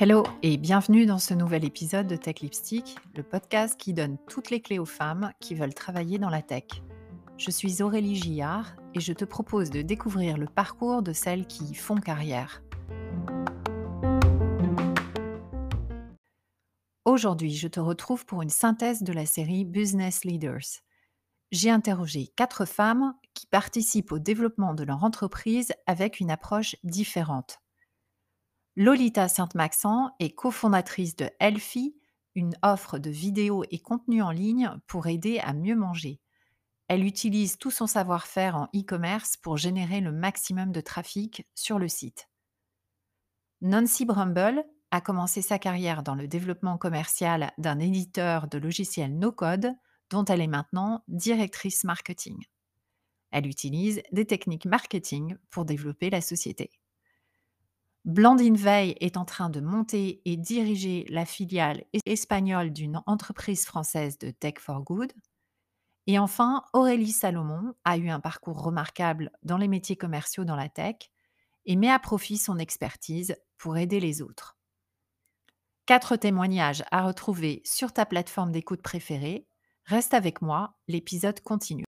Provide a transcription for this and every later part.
Hello et bienvenue dans ce nouvel épisode de Tech Lipstick, le podcast qui donne toutes les clés aux femmes qui veulent travailler dans la tech. Je suis Aurélie Gillard et je te propose de découvrir le parcours de celles qui font carrière. Aujourd'hui, je te retrouve pour une synthèse de la série Business Leaders. J'ai interrogé quatre femmes qui participent au développement de leur entreprise avec une approche différente. Lolita Sainte-Maxent est cofondatrice de Elfie, une offre de vidéos et contenus en ligne pour aider à mieux manger. Elle utilise tout son savoir-faire en e-commerce pour générer le maximum de trafic sur le site. Nancy Brumble a commencé sa carrière dans le développement commercial d'un éditeur de logiciels no-code dont elle est maintenant directrice marketing. Elle utilise des techniques marketing pour développer la société. Blandine Veil est en train de monter et diriger la filiale espagnole d'une entreprise française de Tech for Good. Et enfin, Aurélie Salomon a eu un parcours remarquable dans les métiers commerciaux dans la tech et met à profit son expertise pour aider les autres. Quatre témoignages à retrouver sur ta plateforme d'écoute préférée. Reste avec moi, l'épisode continue.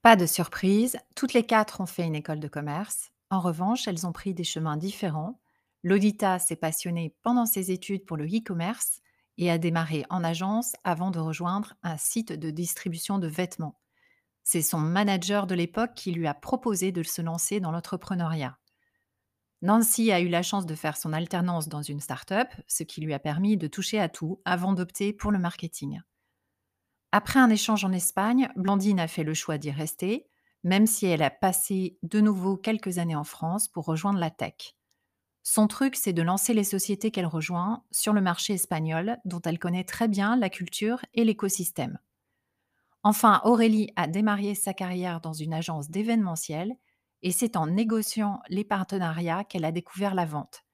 Pas de surprise, toutes les quatre ont fait une école de commerce. En revanche, elles ont pris des chemins différents. Lodita s'est passionnée pendant ses études pour le e-commerce et a démarré en agence avant de rejoindre un site de distribution de vêtements. C'est son manager de l'époque qui lui a proposé de se lancer dans l'entrepreneuriat. Nancy a eu la chance de faire son alternance dans une start-up, ce qui lui a permis de toucher à tout avant d'opter pour le marketing. Après un échange en Espagne, Blandine a fait le choix d'y rester, même si elle a passé de nouveau quelques années en France pour rejoindre la tech. Son truc, c'est de lancer les sociétés qu'elle rejoint sur le marché espagnol, dont elle connaît très bien la culture et l'écosystème. Enfin, Aurélie a démarré sa carrière dans une agence d'événementiel et c'est en négociant les partenariats qu'elle a découvert la vente.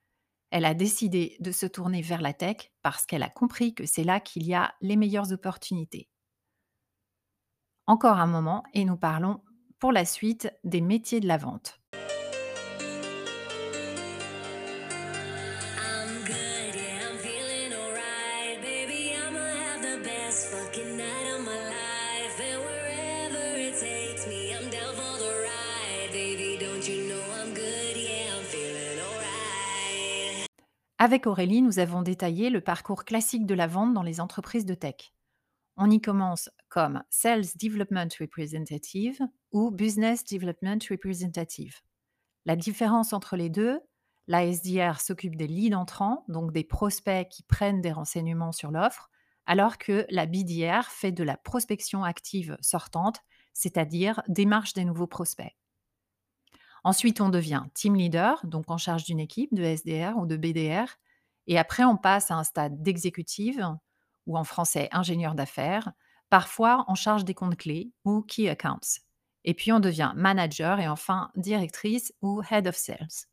Elle a décidé de se tourner vers la tech parce qu'elle a compris que c'est là qu'il y a les meilleures opportunités encore un moment et nous parlons pour la suite des métiers de la vente. Avec Aurélie, nous avons détaillé le parcours classique de la vente dans les entreprises de tech. On y commence comme Sales Development Representative ou Business Development Representative. La différence entre les deux, la SDR s'occupe des leads entrants, donc des prospects qui prennent des renseignements sur l'offre, alors que la BDR fait de la prospection active sortante, c'est-à-dire démarche des nouveaux prospects. Ensuite, on devient team leader, donc en charge d'une équipe de SDR ou de BDR, et après, on passe à un stade d'exécutive, ou en français ingénieur d'affaires, parfois en charge des comptes clés ou key accounts. Et puis on devient manager et enfin directrice ou head of sales.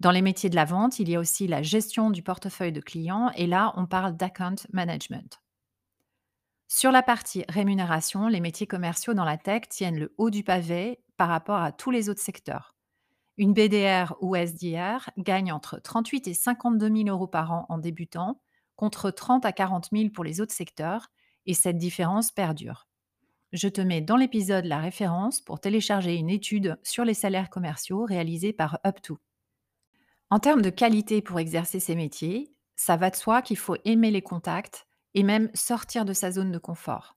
Dans les métiers de la vente, il y a aussi la gestion du portefeuille de clients et là, on parle d'account management. Sur la partie rémunération, les métiers commerciaux dans la tech tiennent le haut du pavé par rapport à tous les autres secteurs. Une BDR ou SDR gagne entre 38 et 52 000 euros par an en débutant contre 30 à 40 000 pour les autres secteurs, et cette différence perdure. Je te mets dans l'épisode la référence pour télécharger une étude sur les salaires commerciaux réalisée par UpTo. En termes de qualité pour exercer ces métiers, ça va de soi qu'il faut aimer les contacts et même sortir de sa zone de confort.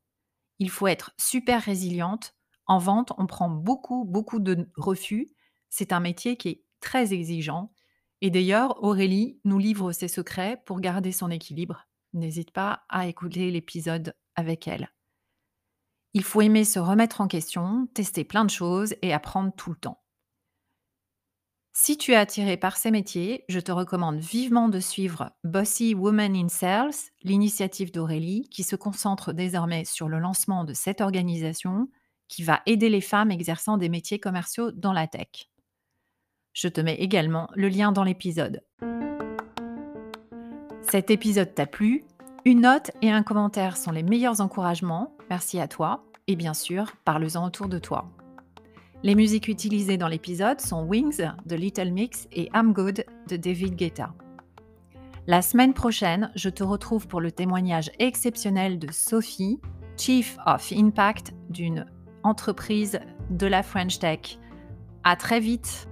Il faut être super résiliente. En vente, on prend beaucoup, beaucoup de refus. C'est un métier qui est très exigeant et d'ailleurs, Aurélie nous livre ses secrets pour garder son équilibre. N'hésite pas à écouter l'épisode avec elle. Il faut aimer se remettre en question, tester plein de choses et apprendre tout le temps. Si tu es attiré par ces métiers, je te recommande vivement de suivre Bossy Woman in Sales, l'initiative d'Aurélie, qui se concentre désormais sur le lancement de cette organisation qui va aider les femmes exerçant des métiers commerciaux dans la tech. Je te mets également le lien dans l'épisode. Cet épisode t'a plu? Une note et un commentaire sont les meilleurs encouragements. Merci à toi. Et bien sûr, parle-en autour de toi. Les musiques utilisées dans l'épisode sont Wings de Little Mix et I'm Good de David Guetta. La semaine prochaine, je te retrouve pour le témoignage exceptionnel de Sophie, Chief of Impact d'une entreprise de la French Tech. À très vite!